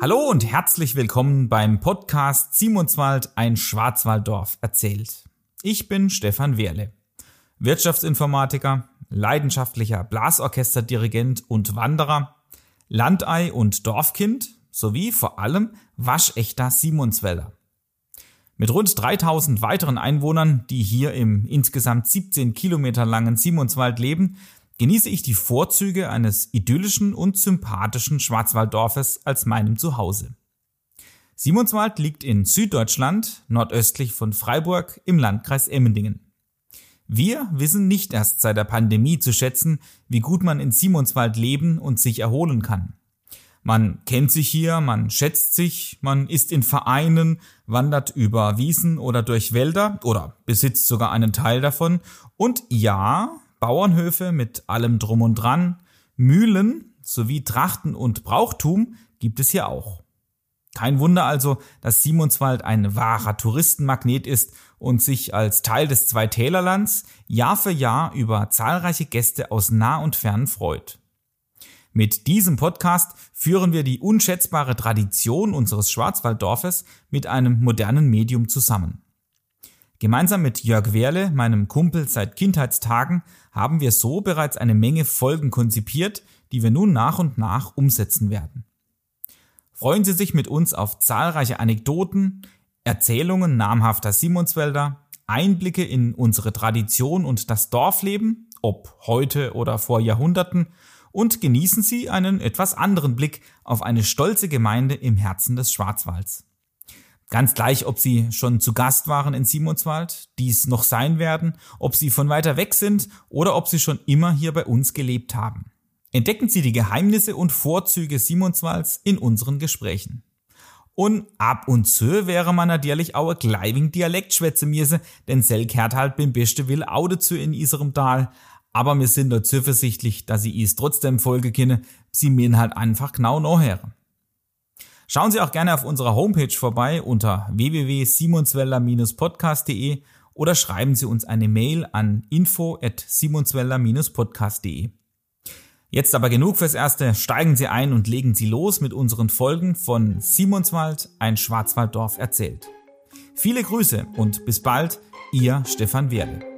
Hallo und herzlich willkommen beim Podcast Simonswald, ein Schwarzwalddorf erzählt. Ich bin Stefan Wehrle, Wirtschaftsinformatiker, leidenschaftlicher Blasorchesterdirigent und Wanderer, Landei und Dorfkind sowie vor allem waschechter Simonswälder. Mit rund 3000 weiteren Einwohnern, die hier im insgesamt 17 Kilometer langen Simonswald leben, genieße ich die Vorzüge eines idyllischen und sympathischen Schwarzwalddorfes als meinem Zuhause. Simonswald liegt in Süddeutschland, nordöstlich von Freiburg im Landkreis Emmendingen. Wir wissen nicht erst seit der Pandemie zu schätzen, wie gut man in Simonswald leben und sich erholen kann. Man kennt sich hier, man schätzt sich, man ist in Vereinen, wandert über Wiesen oder durch Wälder oder besitzt sogar einen Teil davon. Und ja, Bauernhöfe mit allem drum und dran, Mühlen sowie Trachten und Brauchtum gibt es hier auch. Kein Wunder also, dass Simonswald ein wahrer Touristenmagnet ist und sich als Teil des Zweitälerlands Jahr für Jahr über zahlreiche Gäste aus nah und fern freut. Mit diesem Podcast führen wir die unschätzbare Tradition unseres Schwarzwalddorfes mit einem modernen Medium zusammen. Gemeinsam mit Jörg Wehrle, meinem Kumpel seit Kindheitstagen, haben wir so bereits eine Menge Folgen konzipiert, die wir nun nach und nach umsetzen werden. Freuen Sie sich mit uns auf zahlreiche Anekdoten, Erzählungen namhafter Simonswälder, Einblicke in unsere Tradition und das Dorfleben, ob heute oder vor Jahrhunderten, und genießen Sie einen etwas anderen Blick auf eine stolze Gemeinde im Herzen des Schwarzwalds. Ganz gleich, ob Sie schon zu Gast waren in Simonswald, dies noch sein werden, ob Sie von weiter weg sind oder ob Sie schon immer hier bei uns gelebt haben. Entdecken Sie die Geheimnisse und Vorzüge Simonswalds in unseren Gesprächen. Und ab und zu wäre man natürlich auch ein gleibing Dialekt schwätze miese, denn sel kehrt halt beim beste Will Aude zu in iserem Tal. Aber wir sind dort zuversichtlich, dass Sie is trotzdem Folge kenne, Sie mir halt einfach genau nachhören. Schauen Sie auch gerne auf unserer Homepage vorbei unter www.simonsweller-podcast.de oder schreiben Sie uns eine Mail an info@simonsweller-podcast.de. Jetzt aber genug fürs Erste, steigen Sie ein und legen Sie los mit unseren Folgen von Simonswald, ein Schwarzwalddorf erzählt. Viele Grüße und bis bald, Ihr Stefan Werle.